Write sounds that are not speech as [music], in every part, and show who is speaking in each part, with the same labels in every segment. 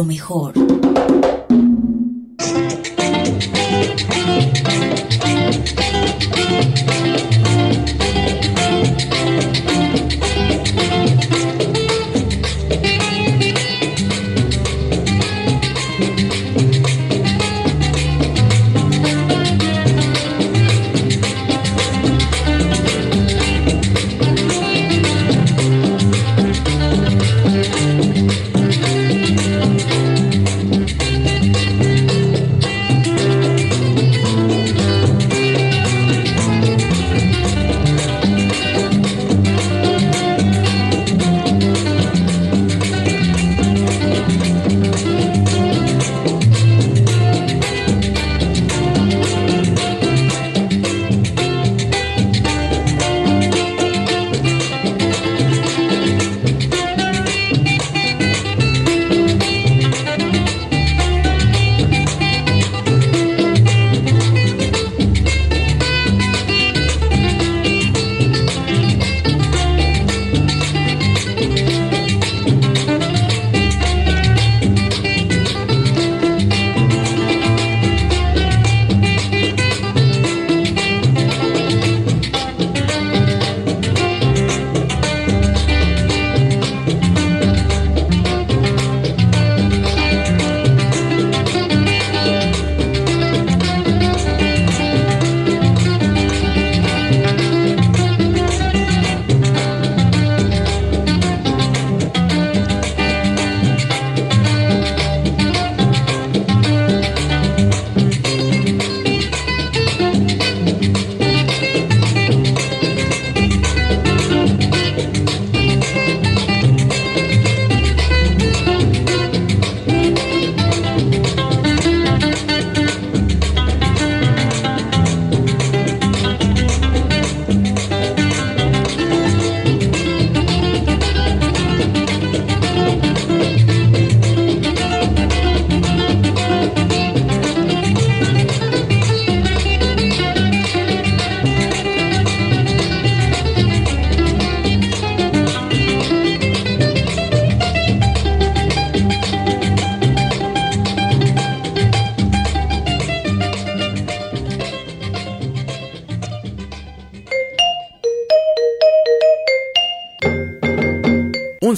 Speaker 1: lo mejor.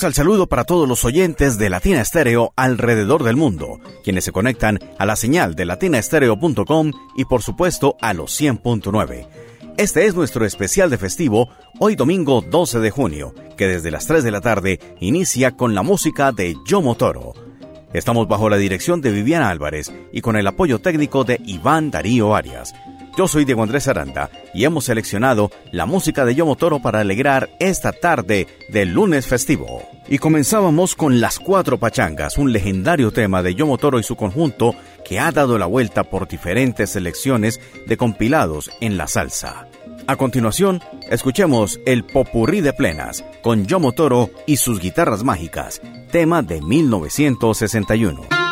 Speaker 2: Al saludo para todos los oyentes de Latina Estéreo alrededor del mundo, quienes se conectan a la señal de latinaestereo.com y por supuesto a los 100.9. Este es nuestro especial de festivo, hoy domingo 12 de junio, que desde las 3 de la tarde inicia con la música de Yomo Toro. Estamos bajo la dirección de Viviana Álvarez y con el apoyo técnico de Iván Darío Arias. Yo soy Diego Andrés Aranda y hemos seleccionado la música de Yomo Toro para alegrar esta tarde del lunes festivo. Y comenzábamos con Las Cuatro Pachangas, un legendario tema de Yomo Toro y su conjunto que ha dado la vuelta por diferentes selecciones de compilados en la salsa. A continuación, escuchemos el Popurrí de Plenas con Yomo Toro y sus guitarras mágicas, tema de 1961.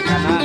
Speaker 3: Jagana.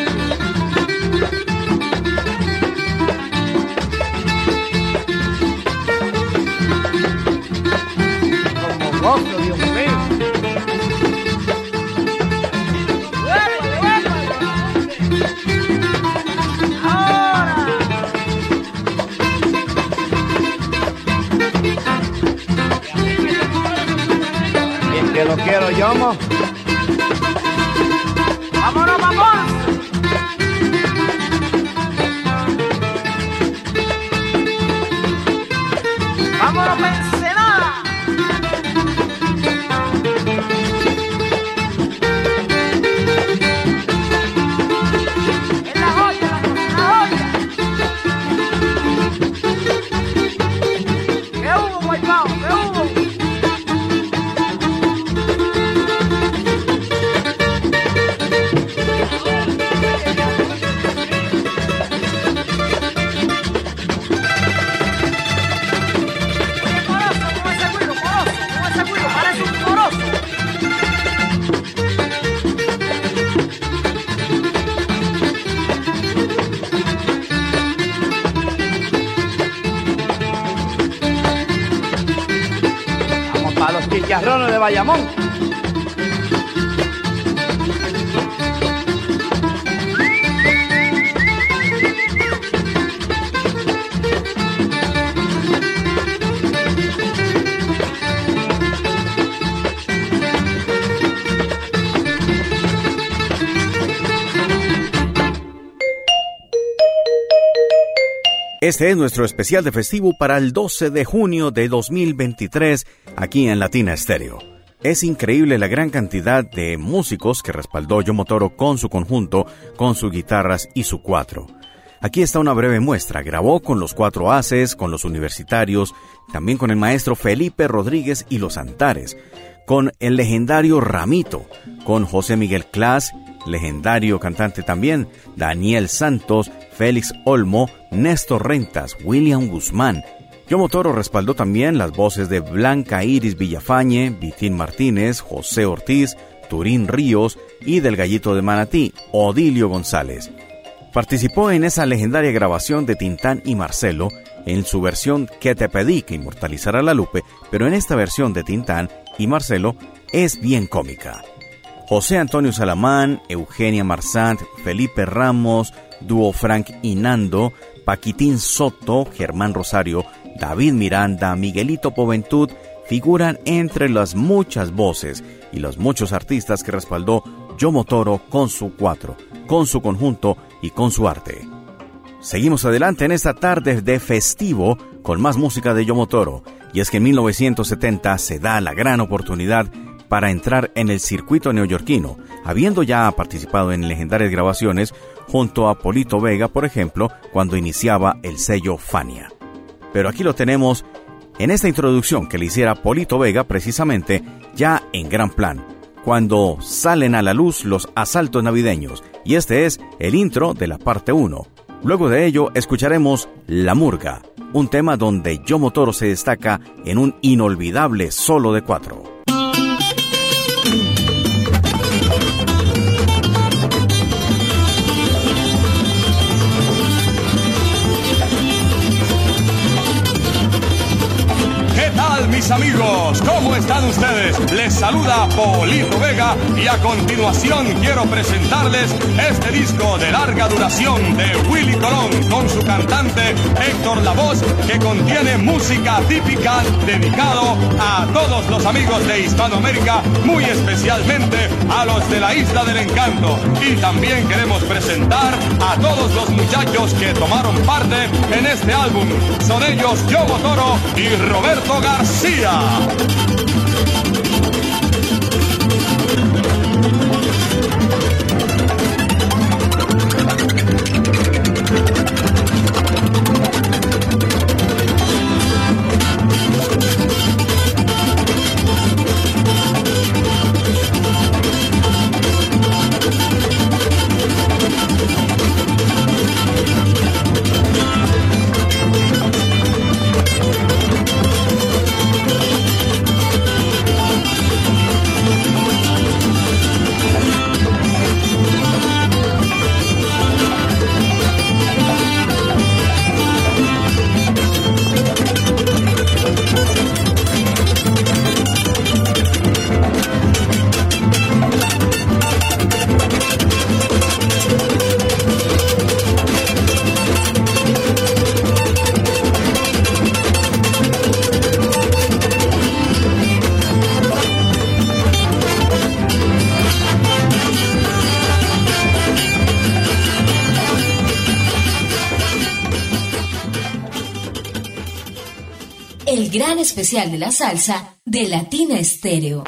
Speaker 2: Este es nuestro especial de festivo para el 12 de junio de 2023 aquí en Latina Estéreo. Es increíble la gran cantidad de músicos que respaldó Yomotoro con su conjunto, con sus guitarras y su cuatro. Aquí está una breve muestra. Grabó con los cuatro haces, con los universitarios, también con el maestro Felipe Rodríguez y los Antares, con el legendario Ramito, con José Miguel Clas, legendario cantante también, Daniel Santos, Félix Olmo, Néstor Rentas, William Guzmán. Yomo Toro respaldó también las voces de Blanca Iris Villafañe, Vitín Martínez, José Ortiz, Turín Ríos y del Gallito de Manatí, Odilio González. Participó en esa legendaria grabación de Tintán y Marcelo en su versión Que te pedí que inmortalizara la Lupe, pero en esta versión de Tintán y Marcelo es bien cómica. José Antonio Salamán, Eugenia Marsant, Felipe Ramos, Dúo Frank y Nando, Paquitín Soto, Germán Rosario, David Miranda, Miguelito Poventud figuran entre las muchas voces y los muchos artistas que respaldó Yomo Toro con su cuatro, con su conjunto y con su arte. Seguimos adelante en esta tarde de festivo con más música de Yomo Toro, y es que en 1970 se da la gran oportunidad para entrar en el circuito neoyorquino, habiendo ya participado en legendarias grabaciones junto a Polito Vega, por ejemplo, cuando iniciaba el sello Fania. Pero aquí lo tenemos en esta introducción que le hiciera Polito Vega precisamente ya en gran plan, cuando salen a la luz los asaltos navideños, y este es el intro de la parte 1. Luego de ello escucharemos La Murga, un tema donde Yomo Toro se destaca en un inolvidable solo de cuatro.
Speaker 4: Amigos? ¿Cómo están ustedes? Les saluda Polito Vega y a continuación quiero presentarles este disco de larga duración de Willy Colón con su cantante Héctor Lavoz que contiene música típica dedicado a todos los amigos de Hispanoamérica, muy especialmente a los de la Isla del Encanto. Y también queremos presentar a todos los muchachos que tomaron parte en este álbum. Son ellos Yomo Toro y Roberto García.
Speaker 5: Gran especial de la salsa de Latina Estéreo.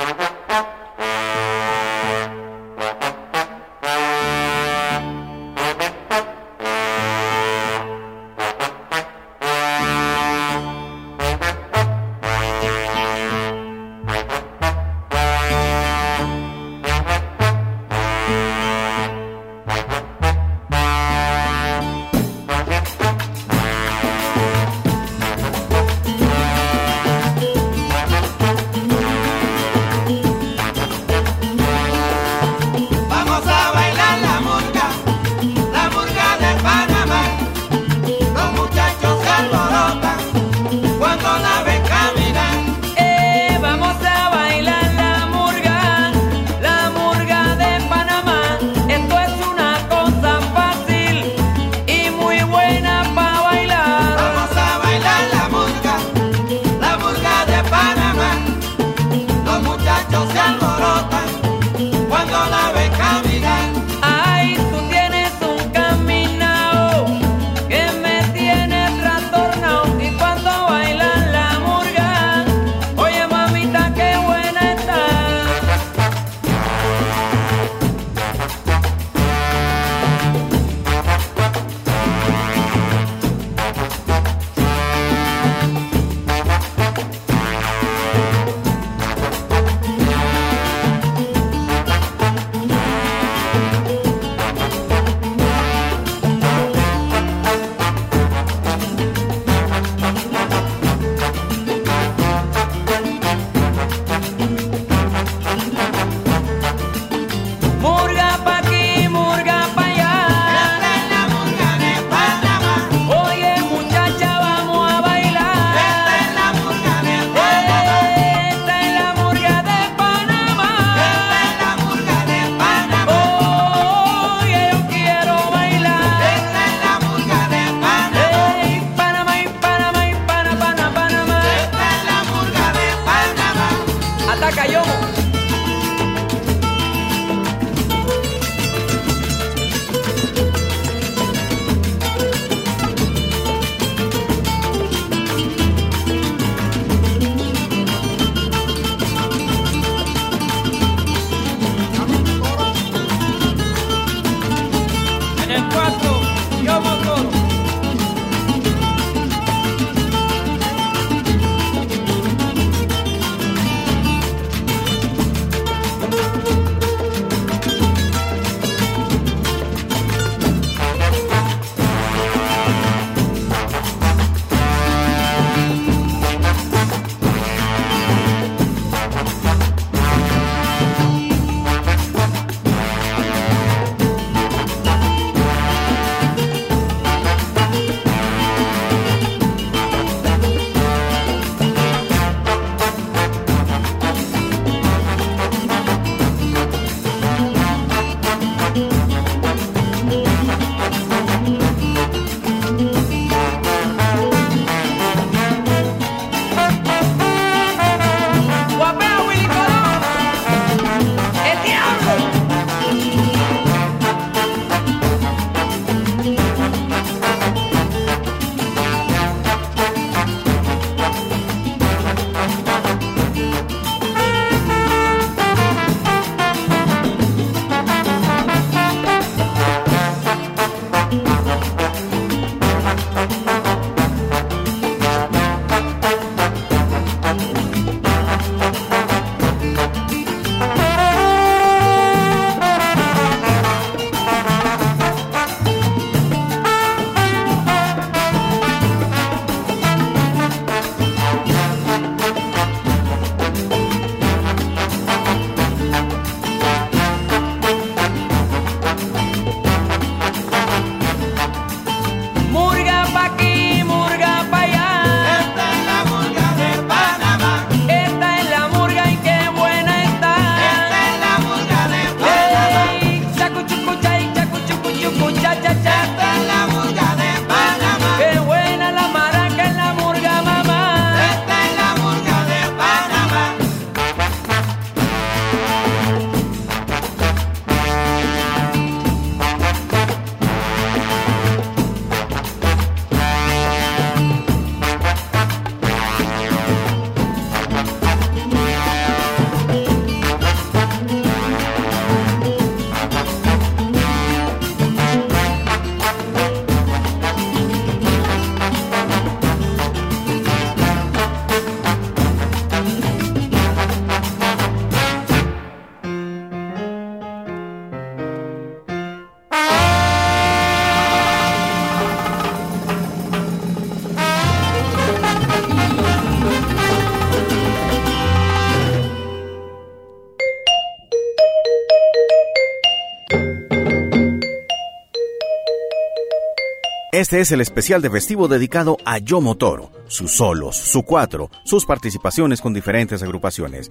Speaker 2: Este es el especial de festivo dedicado a Yomo Toro, sus solos, su cuatro, sus participaciones con diferentes agrupaciones.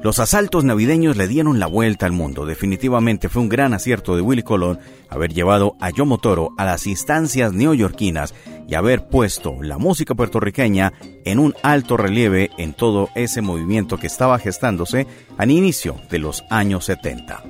Speaker 2: Los asaltos navideños le dieron la vuelta al mundo. Definitivamente fue un gran acierto de Willy Colón haber llevado a Yomo Toro a las instancias neoyorquinas y haber puesto la música puertorriqueña en un alto relieve en todo ese movimiento que estaba gestándose al inicio de los años 70.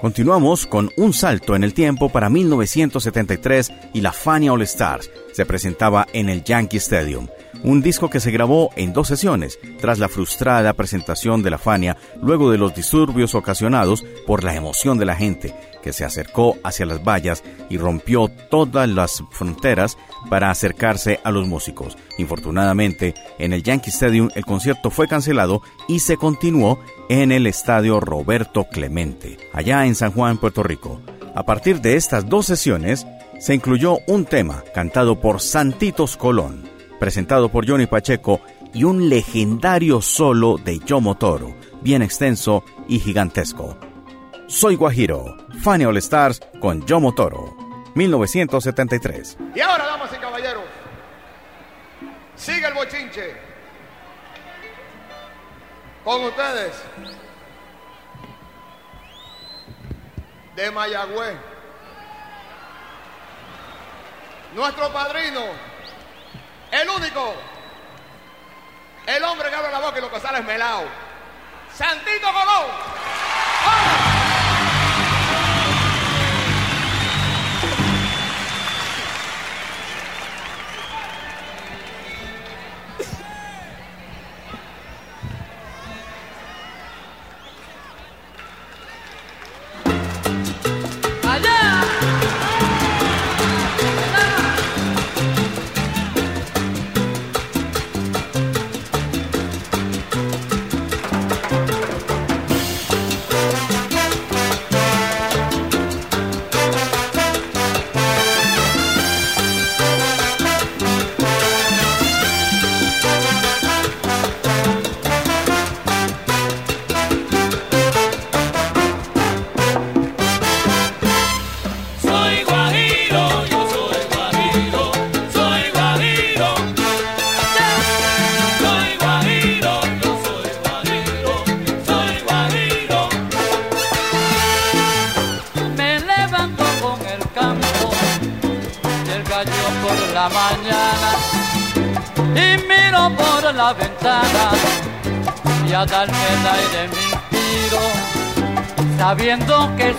Speaker 2: Continuamos con un salto en el tiempo para 1973 y la Fania All Stars. Se presentaba en el Yankee Stadium, un disco que se grabó en dos sesiones tras la frustrada presentación de la Fania luego de los disturbios ocasionados por la emoción de la gente que se acercó hacia las vallas y rompió todas las fronteras para acercarse a los músicos. Infortunadamente, en el Yankee Stadium el concierto fue cancelado y se continuó en el Estadio Roberto Clemente, allá en San Juan, Puerto Rico. A partir de estas dos sesiones, se incluyó un tema cantado por Santitos Colón, presentado por Johnny Pacheco y un legendario solo de Yomo Toro, bien extenso y gigantesco. Soy Guajiro, Fanny All Stars con Yomo Toro, 1973.
Speaker 3: Y ahora, damas y caballeros, sigue el bochinche. Con ustedes, de Mayagüez, nuestro padrino, el único, el hombre que abre la boca y lo que sale es melao, Santito Colón.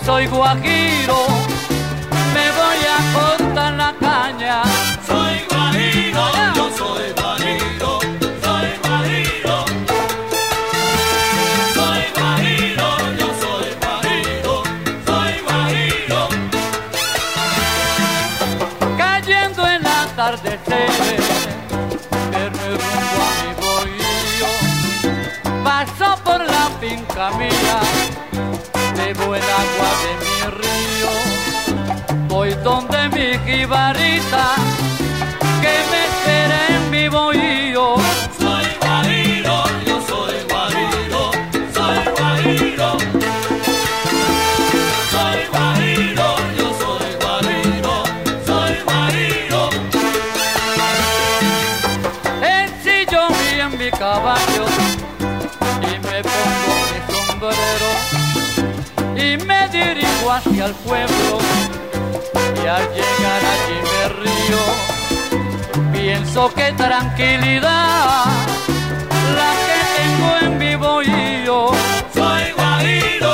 Speaker 6: Soy guajiro
Speaker 7: jibarita que me espera en mi bohío
Speaker 6: Soy guajiro, yo soy guajiro, soy guajiro. Soy guajiro, yo soy guajiro, soy guajiro.
Speaker 7: ensillo bien mi caballo y me pongo mi sombrero y me dirijo hacia el pueblo y al llegar allí me río. Pienso que tranquilidad la que tengo en mi bohío
Speaker 6: Soy guajiro,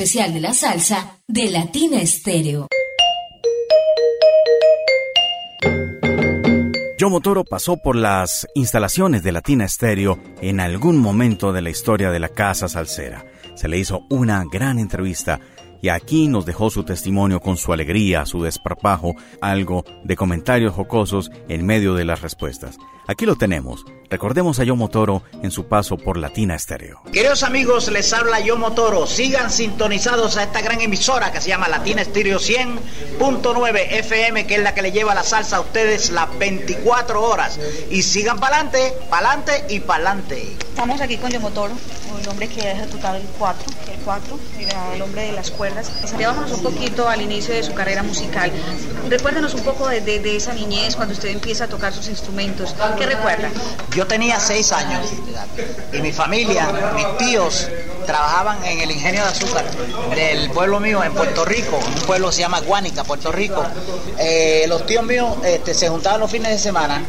Speaker 1: especial de la salsa de Latina Estéreo.
Speaker 2: Yomo Toro pasó por las instalaciones de Latina Estéreo en algún momento de la historia de la casa salsera. Se le hizo una gran entrevista y aquí nos dejó su testimonio con su alegría, su desparpajo, algo de comentarios jocosos en medio de las respuestas. Aquí lo tenemos. Recordemos a Yomo Toro en su paso por Latina Estéreo.
Speaker 8: Queridos amigos, les habla Yomo Toro. Sigan sintonizados a esta gran emisora que se llama Latina Estéreo 100.9 FM, que es la que le lleva la salsa a ustedes las 24 horas. Y sigan para adelante, para adelante y para adelante.
Speaker 9: Estamos aquí con Yomo Toro, el hombre que ha ejecutado el 4, el 4, era el hombre de las cuerdas. Vámonos un poquito al inicio de su carrera musical. Recuérdenos un poco de, de- de esa niñez, cuando usted empieza a tocar sus instrumentos. ¿Qué recuerda?
Speaker 8: Yo tenía seis años y mi familia, mis tíos, trabajaban en el ingenio de azúcar del pueblo mío en Puerto Rico, un pueblo que se llama Guánica, Puerto Rico. Eh, los tíos míos este, se juntaban los fines de semana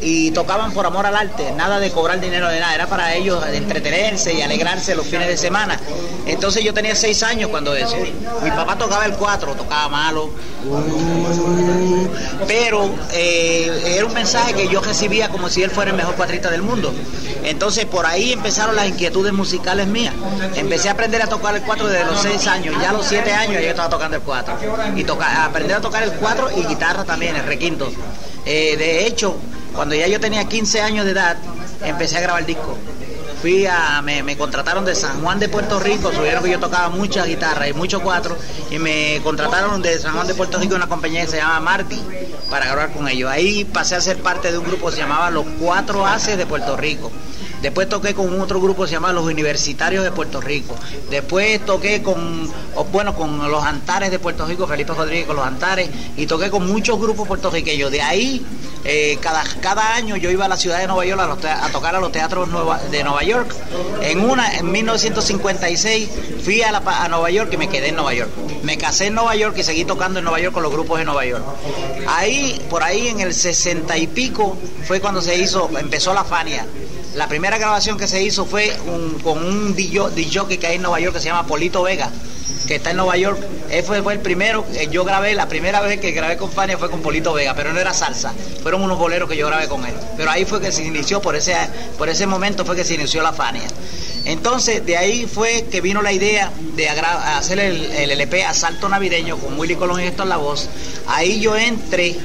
Speaker 8: y tocaban por amor al arte, nada de cobrar dinero de nada, era para ellos entretenerse y alegrarse los fines de semana. Entonces yo tenía seis años cuando eso. Mi papá tocaba el cuatro, tocaba malo, pero eh, era un mensaje que yo recibía como si él fuera el mejor cuatrista del mundo. Entonces por ahí empezaron las inquietudes musicales mías. Empecé a aprender a tocar el cuatro desde los seis años, ya a los siete años yo estaba tocando el cuatro. Y toca, aprender a tocar el cuatro y guitarra también, el requinto. Eh, de hecho, cuando ya yo tenía 15 años de edad, empecé a grabar discos. Fui a, me, me contrataron de San Juan de Puerto Rico, subieron que yo tocaba mucha guitarra y mucho cuatro, y me contrataron de San Juan de Puerto Rico una compañía que se llama Marty para grabar con ellos. Ahí pasé a ser parte de un grupo que se llamaba Los Cuatro Haces de Puerto Rico. Después toqué con otro grupo que se llama Los Universitarios de Puerto Rico. Después toqué con, bueno, con los Antares de Puerto Rico, Felipe Rodríguez con los Antares, y toqué con muchos grupos puertorriqueños. De ahí, eh, cada, cada año yo iba a la ciudad de Nueva York a, tocar a los teatros de Nueva York. En una, en 1956, fui a, la a Nueva York y me quedé en Nueva York. Me casé en Nueva York y seguí tocando en Nueva York con los grupos de Nueva York. Ahí, por ahí en el 60 y pico, fue cuando se hizo, empezó la Fania. La primera grabación que se hizo fue con un DJ que hay en Nueva York que se llama Polito Vega, que está en Nueva York. Él fue, el primero, que yo grabé, la primera vez que grabé con Fania fue con Polito Vega, pero no era salsa, fueron unos boleros que yo grabé con él. Pero ahí fue que se inició, por ese, por ese momento fue que se inició la Fania. Entonces, de ahí fue que vino la idea de hacer el, el LP Asalto Navideño con Willy Colón y esto en la voz. Ahí yo entré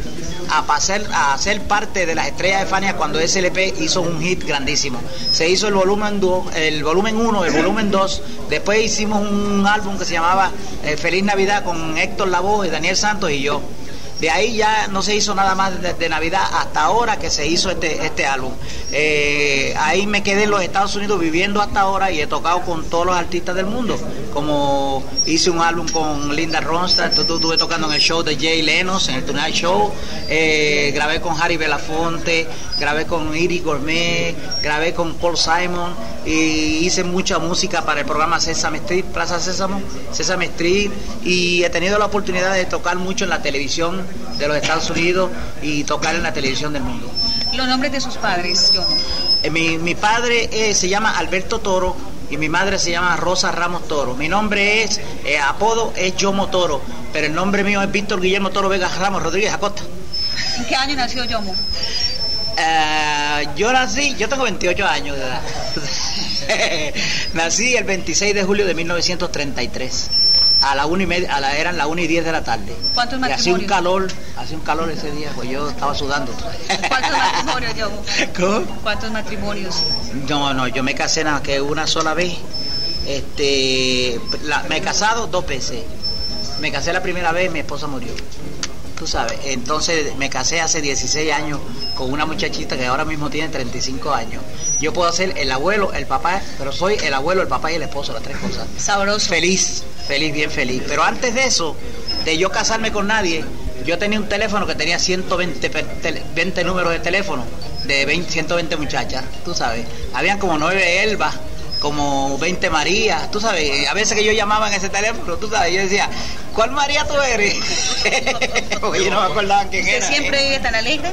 Speaker 8: a pasar a ser parte de las estrellas de Fania cuando ese LP hizo un hit grandísimo. Se hizo el volumen 2, el volumen 1, el volumen 2, después hicimos un álbum que se llamaba eh, Feliz Navidad con Héctor Lavoe Daniel Santos y yo. De ahí ya no se hizo nada más de, Navidad hasta ahora que se hizo este, este álbum. Eh, ahí me quedé en los Estados Unidos viviendo hasta ahora y he tocado con todos los artistas del mundo. Como hice un álbum con Linda Ronstadt, tu- tu- estuve tocando en el show de Jay Lenos, en el Tonight Show, eh, grabé con Harry Belafonte, grabé con Iri Gourmet, grabé con Paul Simon y hice mucha música para el programa Sesame Street, Plaza Sésamo, Sesame Street y he tenido la oportunidad de tocar mucho en la televisión de los Estados Unidos y tocar en la televisión del mundo.
Speaker 9: Los nombres de sus padres, Yomo.
Speaker 8: Eh, Mi, mi padre eh, se llama Alberto Toro y mi madre se llama Rosa Ramos Toro. Mi nombre es, eh, apodo es Yomo Toro, pero el nombre mío es Víctor Guillermo Toro Vega Ramos Rodríguez Acosta.
Speaker 9: ¿En qué año nació Yomo?
Speaker 8: Yo nací, yo tengo 28 años de edad. [laughs] nací el 26 de julio de 1933. A la una y media, a la, eran las 1 y 10 de la tarde.
Speaker 9: ¿Cuántos
Speaker 8: Y hacía un
Speaker 9: matrimonios?
Speaker 8: calor, hacía un calor ese día, pues yo estaba sudando.
Speaker 9: ¿Cuántos matrimonios, Yomo? [laughs]
Speaker 8: ¿Cómo?
Speaker 9: ¿Cuántos matrimonios?
Speaker 8: No, no, yo me casé nada que una sola vez. Este, la- me he casado dos veces. Me casé la primera vez, mi esposa murió. Tú sabes, entonces me casé hace 16 años con una muchachita que ahora mismo tiene 35 años. Yo puedo ser el abuelo, el papá, pero soy el abuelo, el papá y el esposo, las tres cosas.
Speaker 9: Sabroso.
Speaker 8: Feliz, feliz, bien feliz. Pero antes de eso, de yo casarme con nadie, yo tenía un teléfono que tenía 120 pe- tele- 20 números de teléfono de 20, 120 muchachas, tú sabes. Habían como nueve Elbas, como 20 María, tú sabes, a veces que yo llamaba en ese teléfono, tú sabes, yo decía, ¿cuál María tú eres? [laughs] Yo no me acordaba quién
Speaker 9: ¿Usted
Speaker 8: era.
Speaker 9: siempre vive tan alegre?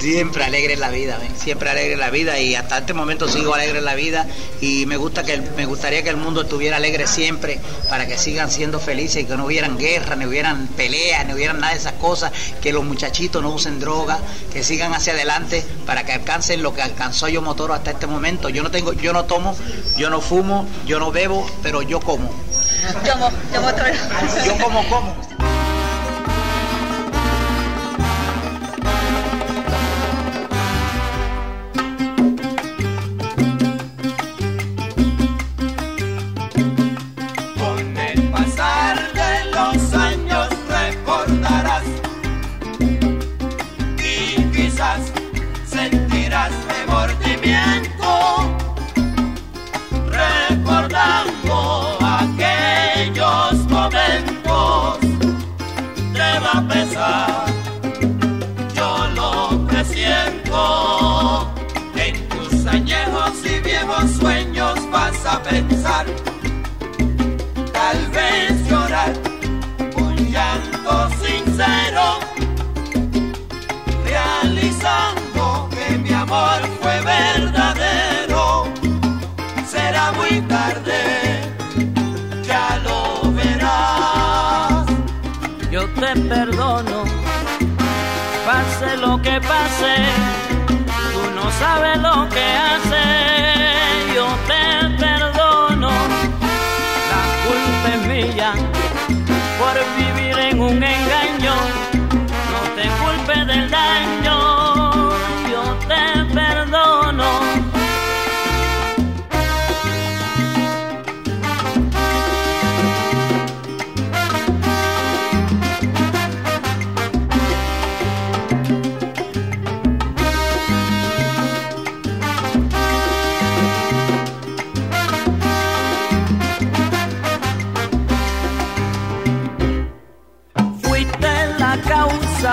Speaker 8: Siempre alegre en la vida, ven, siempre alegre en la vida y hasta este momento sigo alegre en la vida y me gusta que me gustaría que el mundo estuviera alegre siempre para que sigan siendo felices y que no hubieran guerra, ni hubieran peleas, ni hubieran nada de esas cosas, que los muchachitos no usen droga, que sigan hacia adelante para que alcancen lo que alcanzó yo Motoro hasta este momento. Yo no tengo, yo no tomo, yo no fumo, yo no bebo, pero yo como.
Speaker 9: Yo. Yo
Speaker 8: como como.
Speaker 10: Pensar tal vez llorar un llanto sincero, realizando que mi amor fue verdadero. Será muy tarde, ya lo verás.
Speaker 7: yo te perdono, pase lo que pase, tú no sabes lo que hace,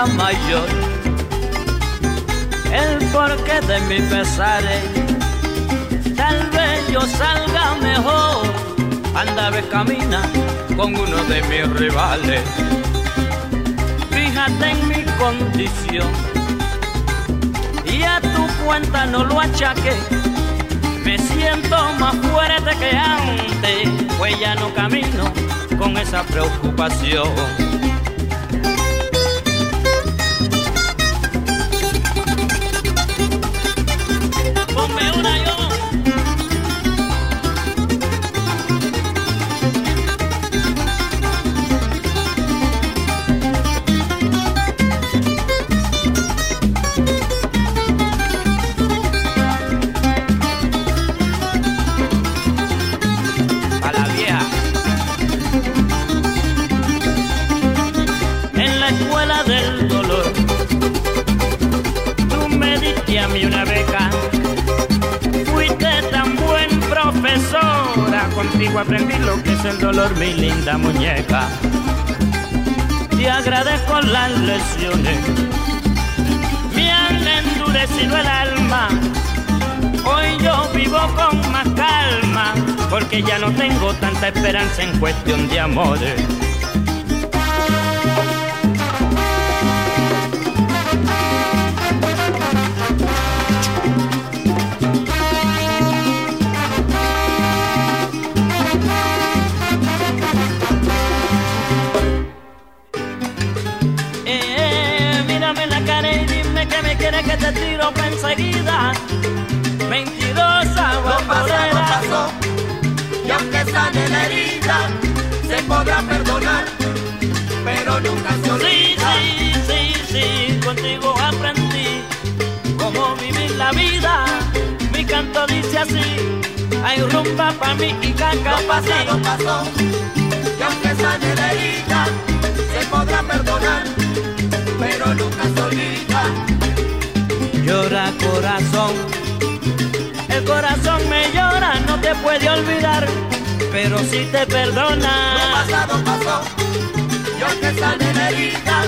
Speaker 7: mayor, el porqué de mi pesares. Tal vez yo salga mejor, anda ve camina con uno de mis rivales. Fíjate en mi condición y a tu cuenta no lo achaque. Me siento más fuerte que antes, pues ya no camino con esa preocupación. El dolor, mi linda muñeca. Te agradezco las lecciones, me han endurecido el alma. Hoy yo vivo con más calma, porque ya no tengo tanta esperanza en cuestión de amores.
Speaker 10: Nunca se
Speaker 7: Sí,
Speaker 10: olvida.
Speaker 7: sí, sí, sí, contigo aprendí cómo vivir la vida. Mi canto dice así, hay rumba pa' mí y caca
Speaker 10: Lo
Speaker 7: pa'
Speaker 10: pasado pasó, y aunque sane la herida, se podrá perdonar, pero nunca se olvida.
Speaker 7: Llora corazón, el corazón me llora, no te puede olvidar, pero si te
Speaker 10: Lo
Speaker 7: perdona.
Speaker 10: pasado pasó, sane la herida,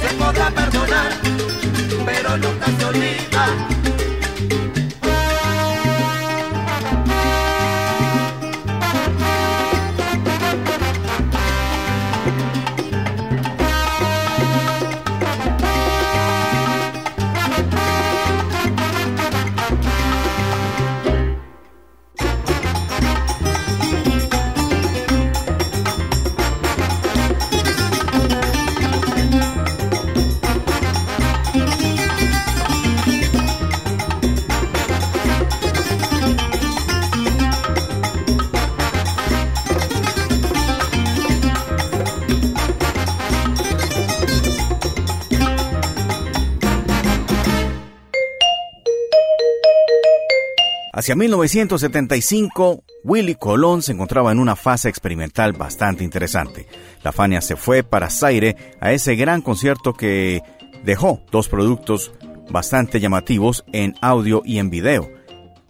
Speaker 10: se podrá perdonar, pero nunca se olvida.
Speaker 2: Hacia 1975, Willy Colón se encontraba en una fase experimental bastante interesante. La Fania se fue para Zaire a ese gran concierto que dejó dos productos bastante llamativos en audio y en video.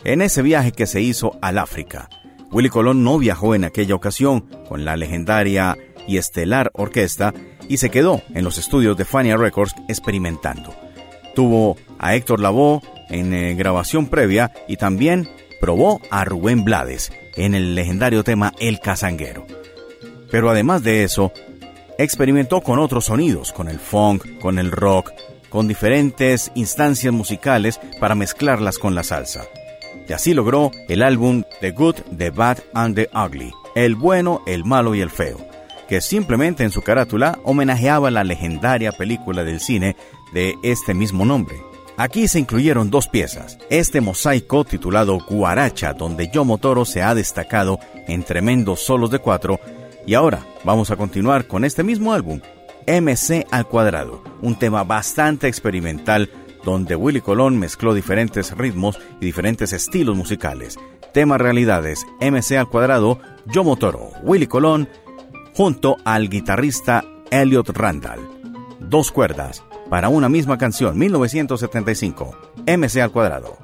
Speaker 2: En ese viaje que se hizo al África, Willy Colón no viajó en aquella ocasión con la legendaria y estelar orquesta y se quedó en los estudios de Fania Records experimentando. Tuvo a Héctor Lavoe en eh, grabación previa y también probó a Rubén Blades en el legendario tema El Cazanguero. Pero además de eso, experimentó con otros sonidos, con el funk, con el rock, con diferentes instancias musicales para mezclarlas con la salsa. Y así logró el álbum The Good, The Bad and The Ugly, El bueno, el malo y el feo, que simplemente en su carátula homenajeaba la legendaria película del cine de este mismo nombre. Aquí se incluyeron dos piezas, este mosaico titulado Guaracha, donde Yomo Toro se ha destacado en tremendos solos de cuatro, y ahora vamos a continuar con este mismo álbum, MC al cuadrado, un tema bastante experimental donde Willy Colón mezcló diferentes ritmos y diferentes estilos musicales. Tema realidades, MC al cuadrado, Yomo Toro, Willy Colón, junto al guitarrista Elliot Randall. Dos cuerdas, para una misma canción, 1975, MC al cuadrado.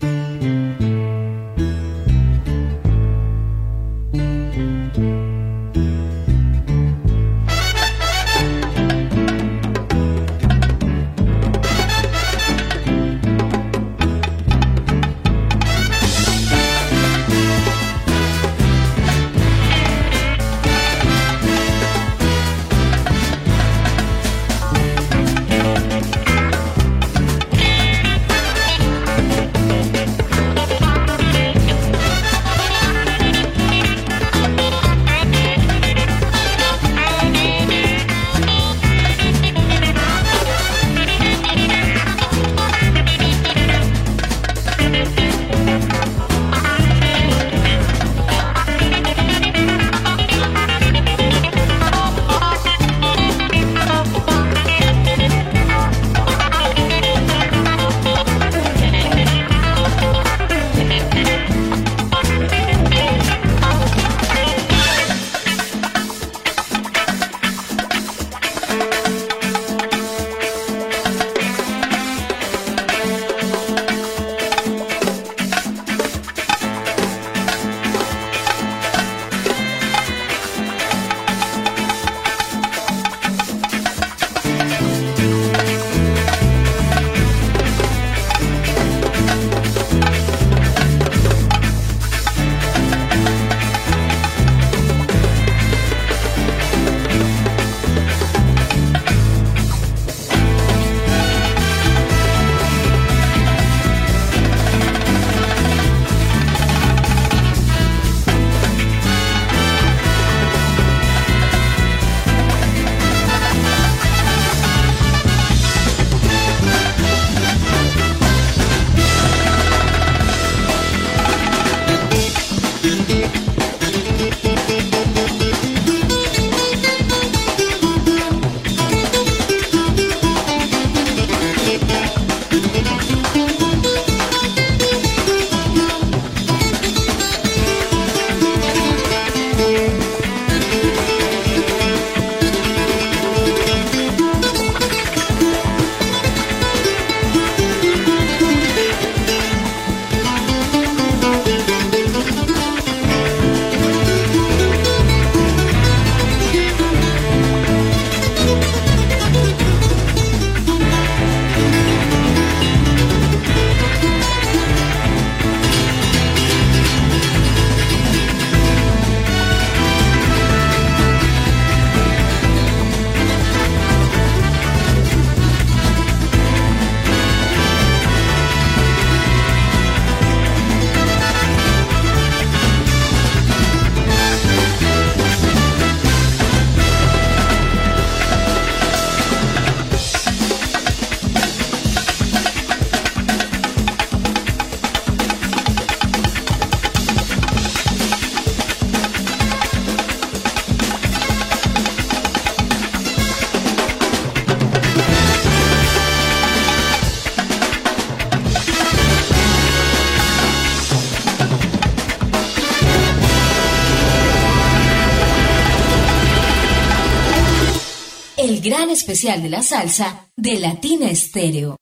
Speaker 1: Especial de la salsa de Latina Estéreo.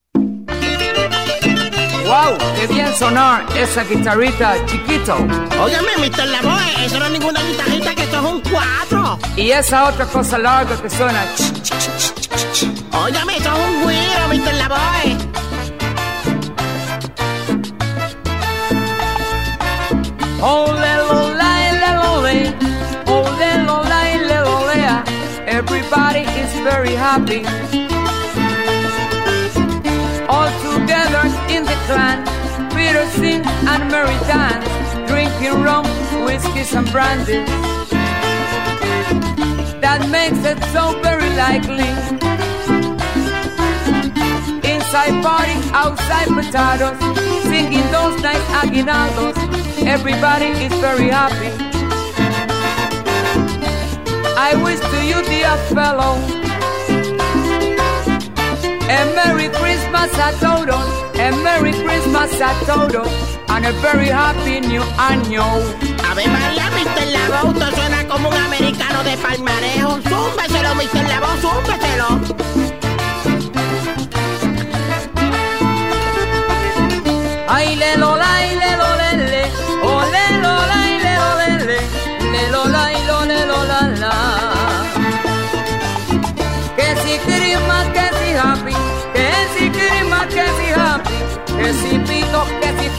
Speaker 5: ¡Wow! ¡Qué bien sonar esa guitarrita chiquito!
Speaker 11: Óyeme, Mr. Lavoe, eso no es ninguna guitarrita, que esto es un cuatro.
Speaker 5: Y esa otra cosa larga que suena...
Speaker 11: Óyeme, eso es un güiro, Mr. Lavoe.
Speaker 5: Very happy. All together in the clan. Peter sing and Mary dance. Drinking rum, whiskeys and brandy. That makes it so very likely. Inside party, outside potatoes. Singing those nice aguinaldos. Everybody is very happy. I wish to you, dear fellow, a Merry Christmas a todos, a Merry Christmas a todos, and a very happy new año.
Speaker 11: Ave María, Mr. Lavoe, usted suena como un americano de palmarejo. Zúmbeselo, Mr. Lavoe, zúmbeselo.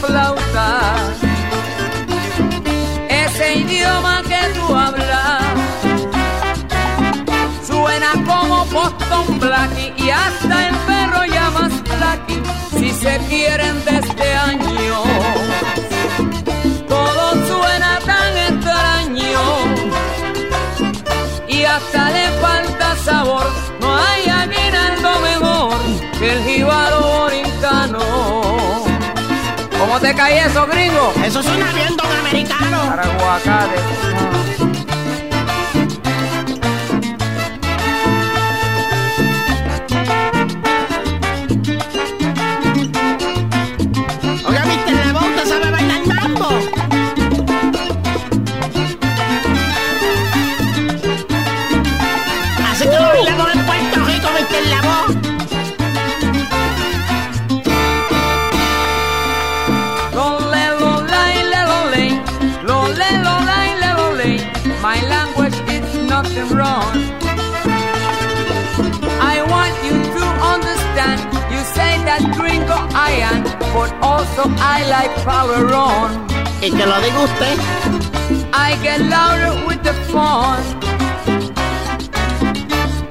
Speaker 5: Flauta. Ese idioma que tú hablas suena como Boston Blackie y hasta el perro llamas Blackie si se quieren de este año. ¿Cómo te cae eso, gringo?
Speaker 11: Eso suena bien, don americano.
Speaker 5: Para aguacate. Nothing wrong. I want you to understand. You say that gringo I am, but also I like power on.
Speaker 11: Y que lo diga usted.
Speaker 5: I get louder with the phone.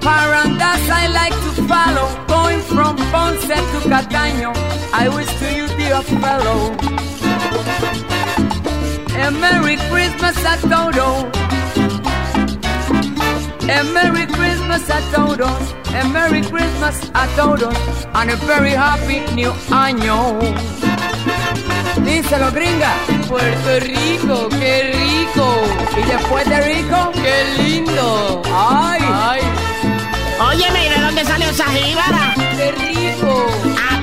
Speaker 5: Parandas I like to follow, going from Ponce to Cataño. I wish to you, dear fellow, a Merry Christmas a todos. A Merry Christmas a todos, a Merry Christmas a todos, and a very happy new año. Díselo, gringa. Puerto Rico, qué rico. Y después de rico, qué lindo. Ay, ay,
Speaker 11: Óyeme, ¿y de dónde salió esa jíbara?
Speaker 5: qué rico.
Speaker 11: ¡Ata,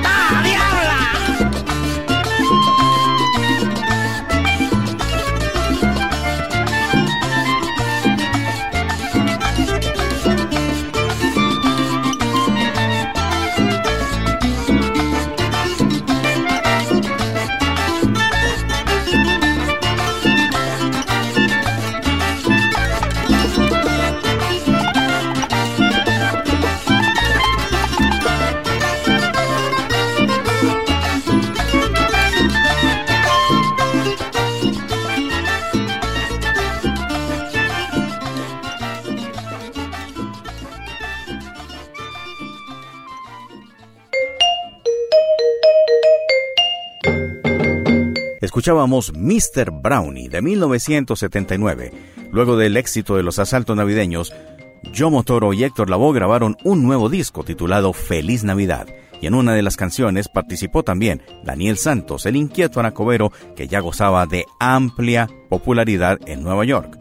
Speaker 2: Escuchábamos Mr. Brownie de 1979. Luego del éxito de los asaltos navideños, Joe Toro y Héctor Lavoe grabaron un nuevo disco titulado Feliz Navidad. Y en una de las canciones participó también Daniel Santos, el inquieto anacobero que ya gozaba de amplia popularidad en Nueva York.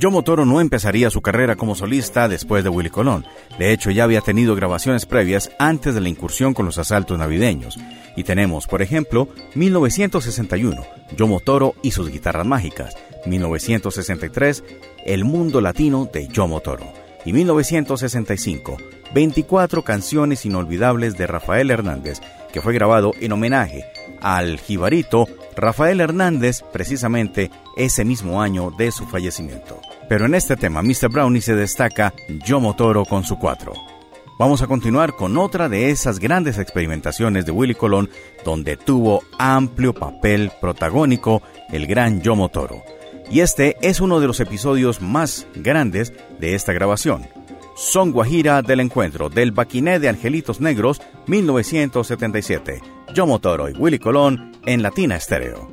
Speaker 2: Joe Motoro no empezaría su carrera como solista después de Willy Colón. De hecho, ya había tenido grabaciones previas antes de la incursión con los asaltos navideños. Y tenemos, por ejemplo, 1961, Joe Motoro y sus guitarras mágicas. 1963, El mundo latino de Joe Motoro. Y 1965, 24 canciones inolvidables de Rafael Hernández, que fue grabado en homenaje al jibarito Rafael Hernández precisamente ese mismo año de su fallecimiento. Pero en este tema Mr. Brownie se destaca Yo Motoro con su 4. Vamos a continuar con otra de esas grandes experimentaciones de Willy Colón donde tuvo amplio papel protagónico el gran Yo Motoro. Y este es uno de los episodios más grandes de esta grabación. Son Guajira del Encuentro del Baquiné de Angelitos Negros 1977. Yo Motoro y Willy Colón en Latina Estéreo.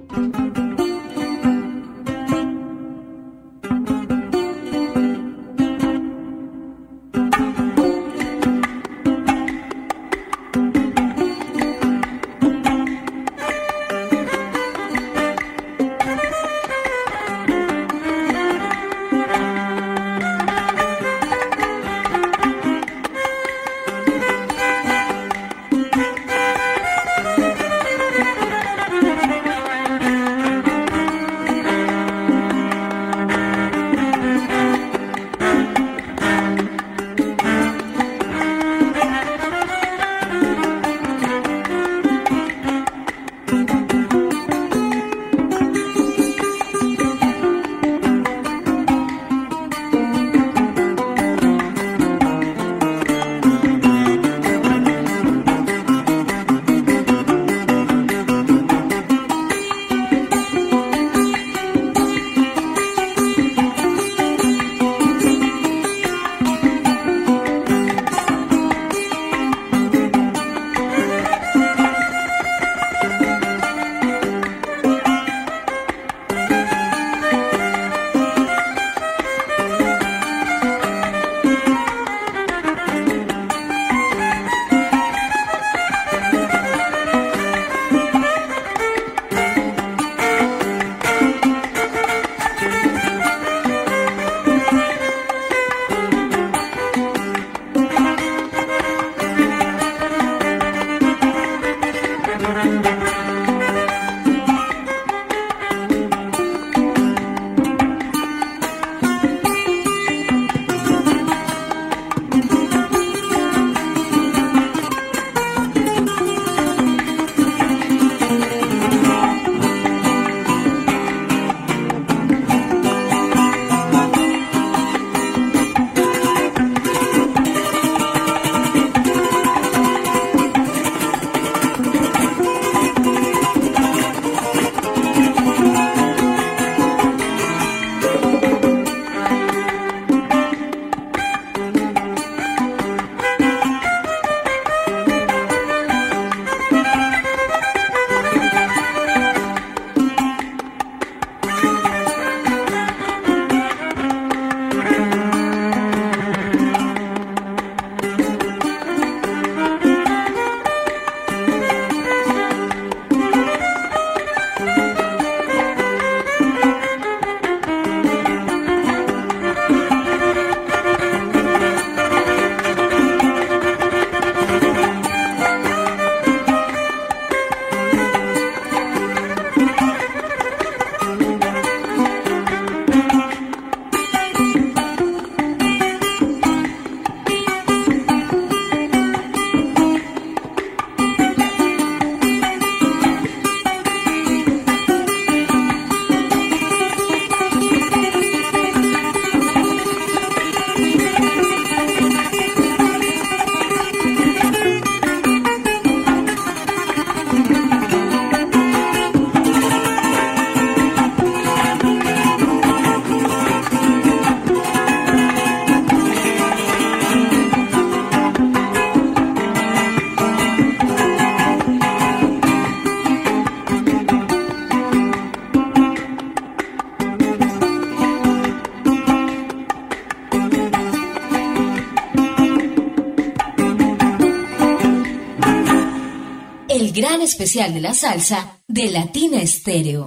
Speaker 1: Especial de la salsa de Latina Estéreo.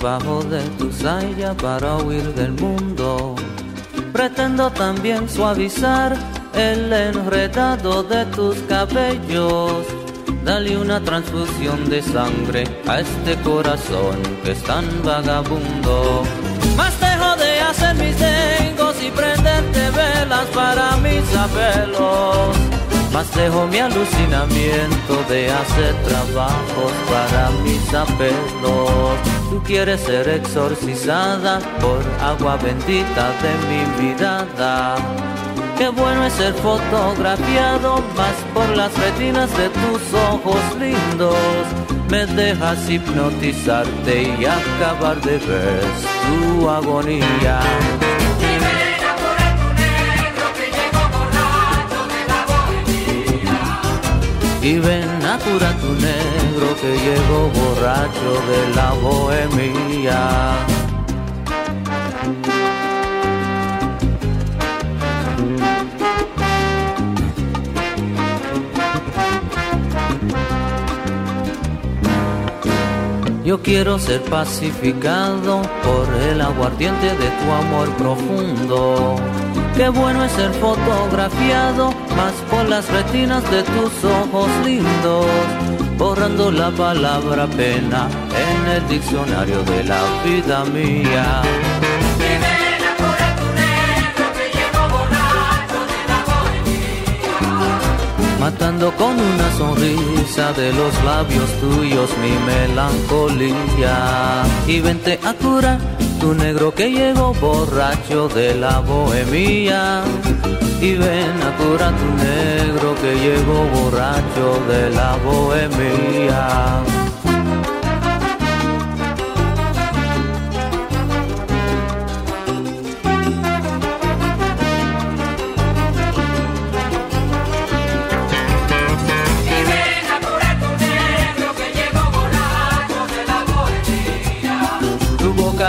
Speaker 12: Nena, bajo de tu saya para huir del mundo. Pretendo también suavizar el enredado de tus cabellos. Dale una transfusión de sangre a este corazón que es tan vagabundo. Más dejo de hacer mis dengos y prenderte velas para mis apelos. Más dejo mi alucinamiento de hacer trabajos para mis apelos. Tú quieres ser exorcizada por agua bendita de mi mirada. Qué bueno es ser fotografiado más por las retinas de tus ojos lindos. Me dejas hipnotizarte y acabar de ver tu agonía. Y ven a curar tu negro que llegó borracho de la bohemia. Yo quiero ser pacificado por el aguardiente de tu amor profundo. Qué bueno es ser fotografiado más por las retinas de tus ojos lindos, borrando la palabra pena en el diccionario de la vida mía. matando con una sonrisa de los labios tuyos mi melancolía. Y vente a curar tu negro que llegó borracho de la bohemia. Y ven a curar tu negro que llegó borracho de la bohemia.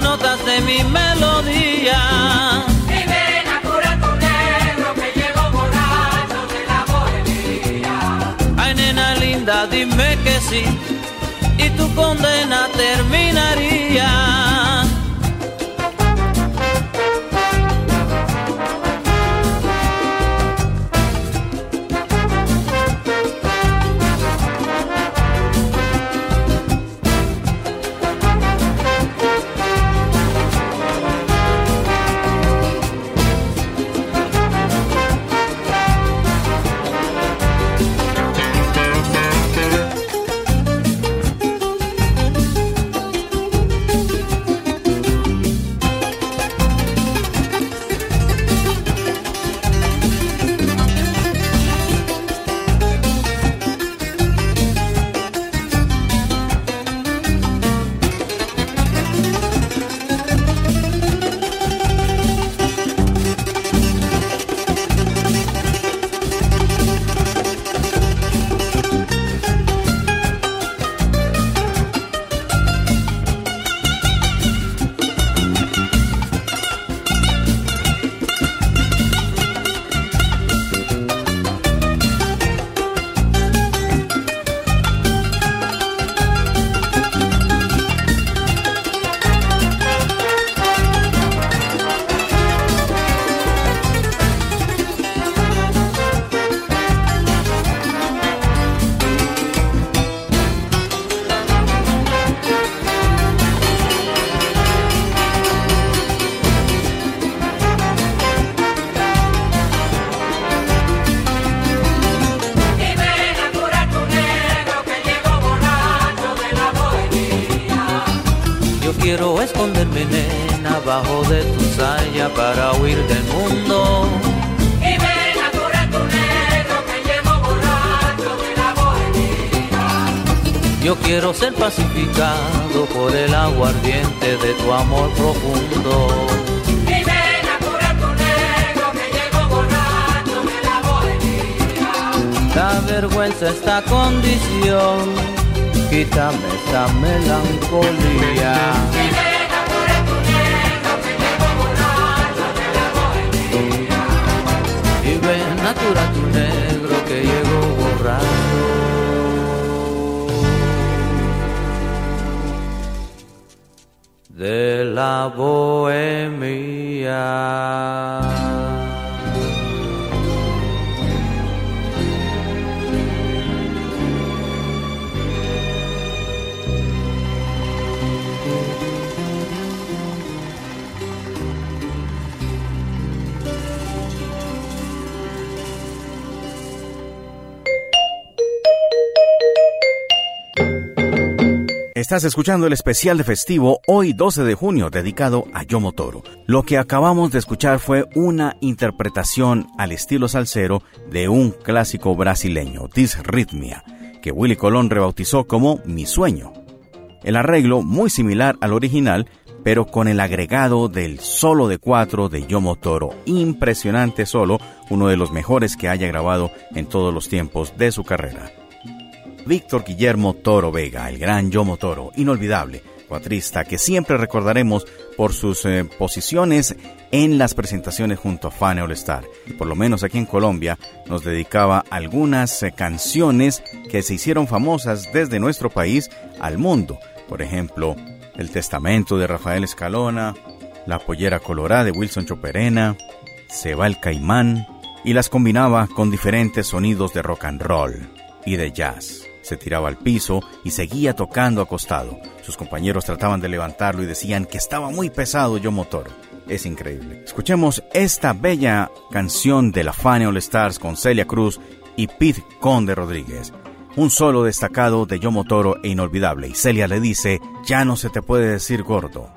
Speaker 12: notas de mi melodía.
Speaker 6: Y ven a curar tu negro que llegó borracho de la bohemia.
Speaker 12: Ay, nena linda, dime que sí, y tu condena terminaría.
Speaker 2: Estás escuchando el especial de festivo hoy 12 de junio dedicado a Yomo Toro. Lo que acabamos de escuchar fue una interpretación al estilo salsero de un clásico brasileño, Disritmia, que Willy Colón rebautizó como Mi Sueño. El arreglo muy similar al original, pero con el agregado del solo de cuatro de Yomo Toro. Impresionante solo, uno de los mejores que haya grabado en todos los tiempos de su carrera. Víctor Guillermo Toro Vega, el gran Yomo Toro, inolvidable, cuatrista que siempre recordaremos por sus eh, posiciones en las presentaciones junto a Fane All Star. Por lo menos aquí en Colombia nos dedicaba algunas eh, canciones que se hicieron famosas desde nuestro país al mundo. Por ejemplo, El Testamento de Rafael Escalona, La Pollera Colorada de Wilson Choperena, Se va el Caimán, y las combinaba con diferentes sonidos de rock and roll y de jazz. Se tiraba al piso y seguía tocando acostado. Sus compañeros trataban de levantarlo y decían que estaba muy pesado yo Toro. Es increíble. Escuchemos esta bella canción de la Fania All Stars con Celia Cruz y Pete Conde Rodríguez. Un solo destacado de Yomo Toro e inolvidable. Y Celia le dice, ya no se te puede decir gordo.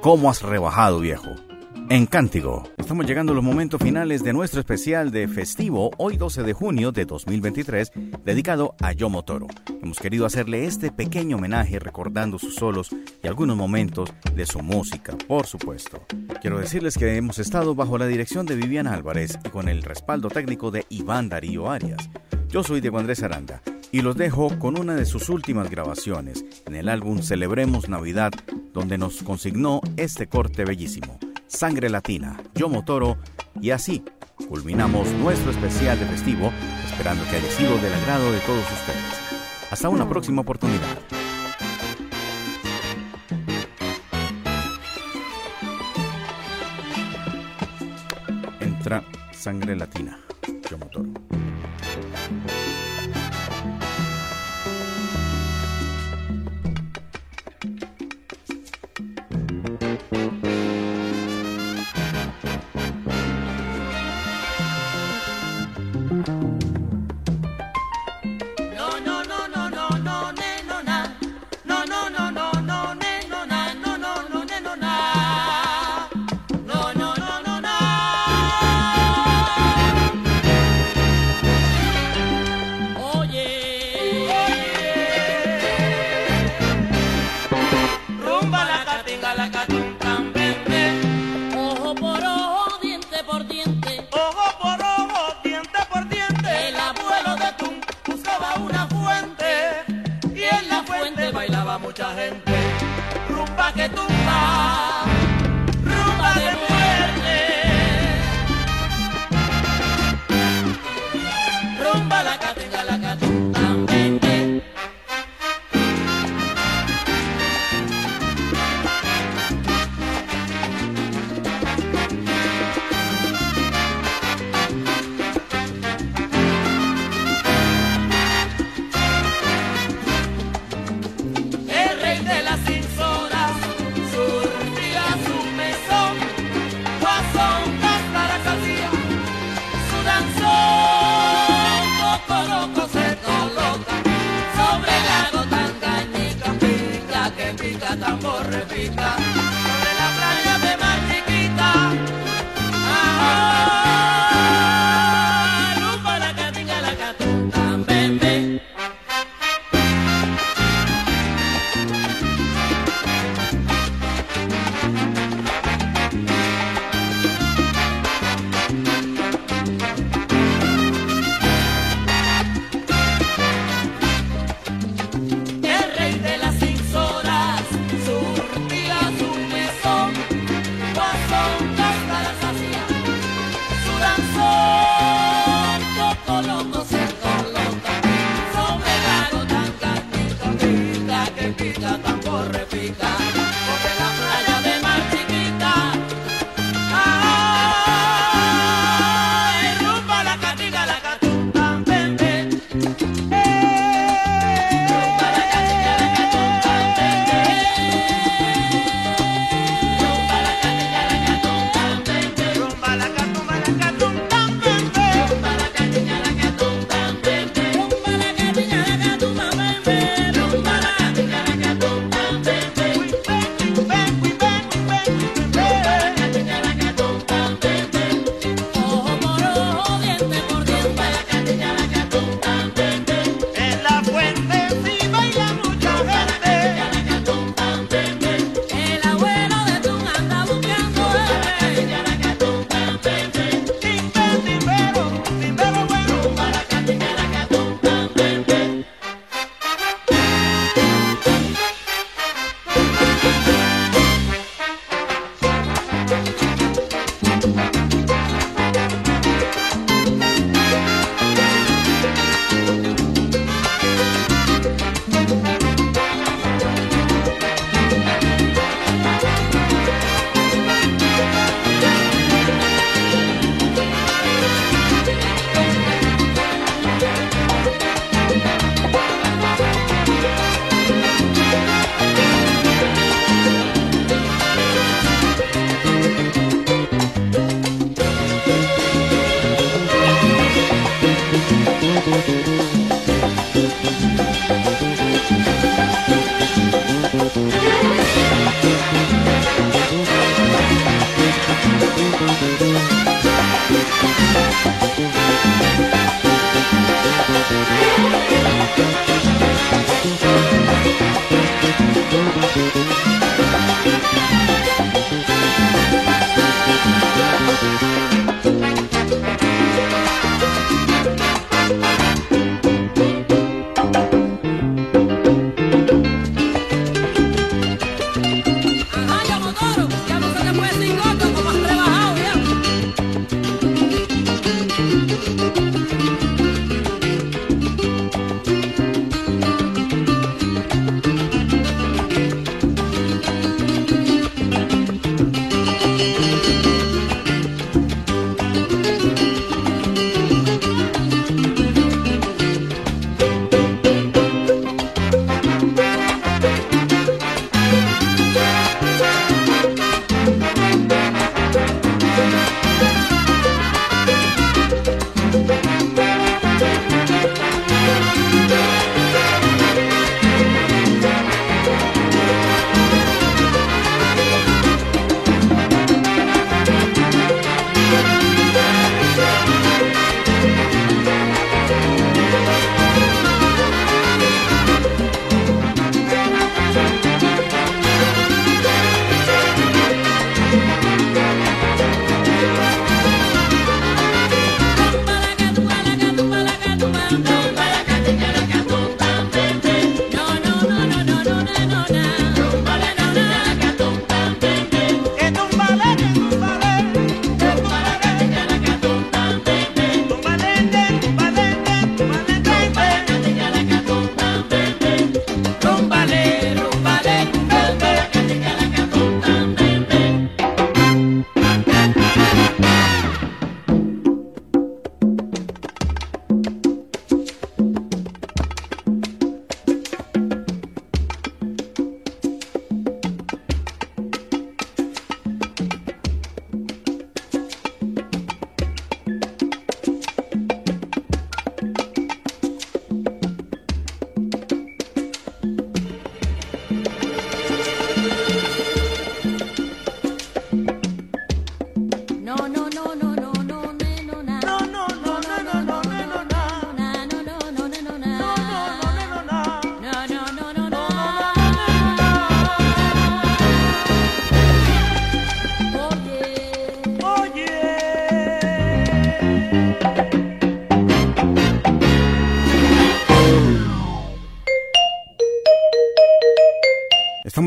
Speaker 2: ¿Cómo has rebajado, viejo? En Cántigo. Estamos llegando a los momentos finales de nuestro especial de festivo, hoy 12 de junio de 2023, dedicado a Yomo Toro. Hemos querido hacerle este pequeño homenaje recordando sus solos y algunos momentos de su música, por supuesto. Quiero decirles que hemos estado bajo la dirección de Viviana Álvarez y con el respaldo técnico de Iván Darío Arias. Yo soy Diego Andrés Aranda y los dejo con una de sus últimas grabaciones en el álbum Celebremos Navidad, donde nos consignó este corte bellísimo. Sangre Latina, Yo Motoro y así culminamos nuestro especial de festivo, esperando que haya sido del agrado de todos ustedes. Hasta una próxima oportunidad. Entra Sangre Latina, Yo Motoro.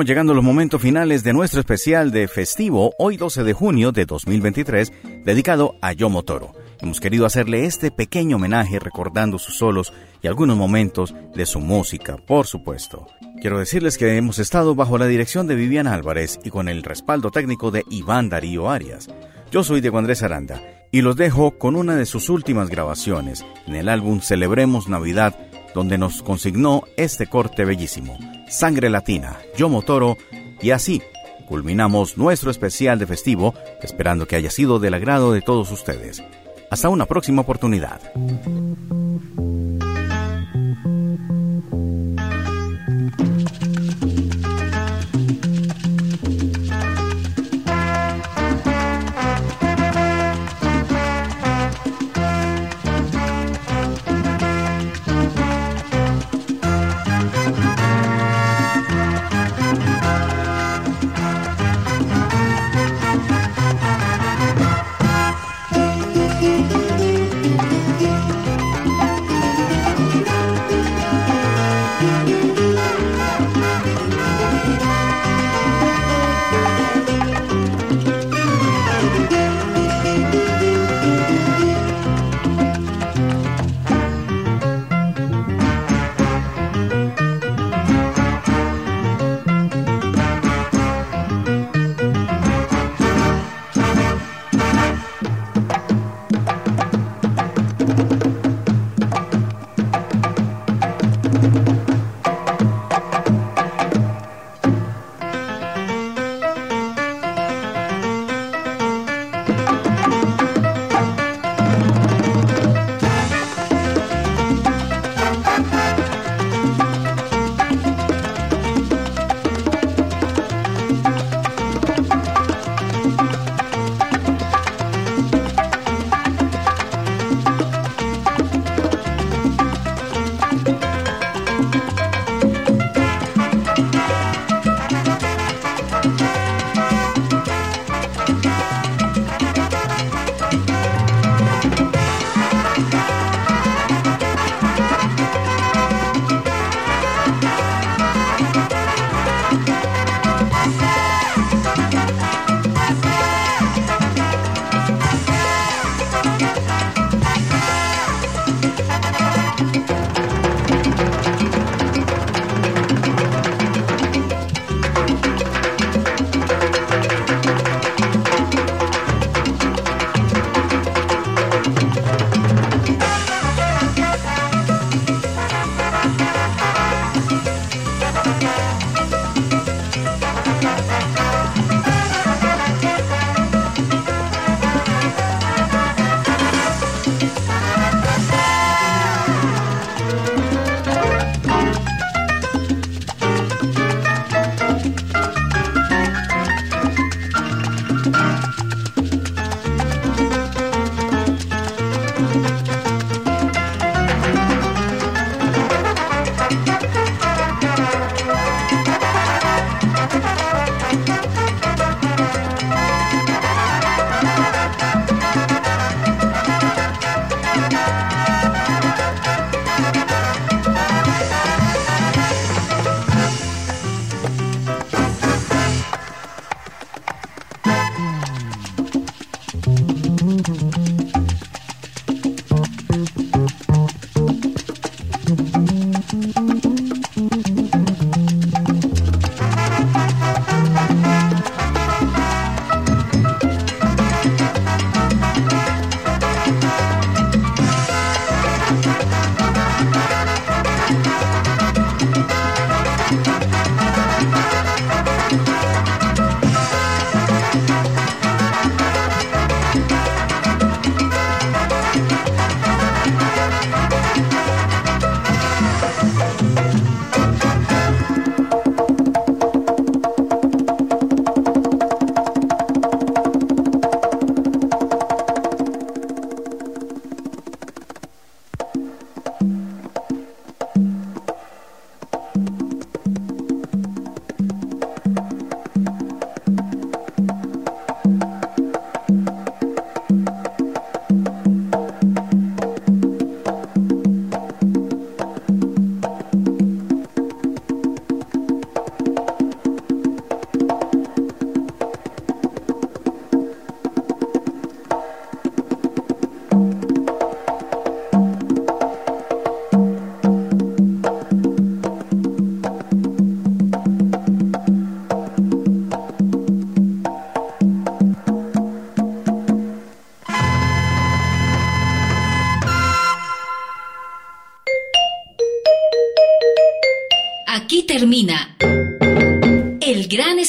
Speaker 2: Llegando a los momentos finales de nuestro especial de festivo, hoy 12 de junio de 2023, dedicado a Yomo Toro. Hemos querido hacerle este pequeño homenaje recordando sus solos y algunos momentos de su música, por supuesto. Quiero decirles que hemos estado bajo la dirección de Viviana Álvarez y con el respaldo técnico de Iván Darío Arias. Yo soy Diego Andrés Aranda y los dejo con una de sus últimas grabaciones en el álbum Celebremos Navidad, donde nos consignó este corte bellísimo, Sangre Latina, Yomo Toro, y así culminamos nuestro especial de festivo, esperando que haya sido del agrado de todos ustedes. Hasta una próxima oportunidad.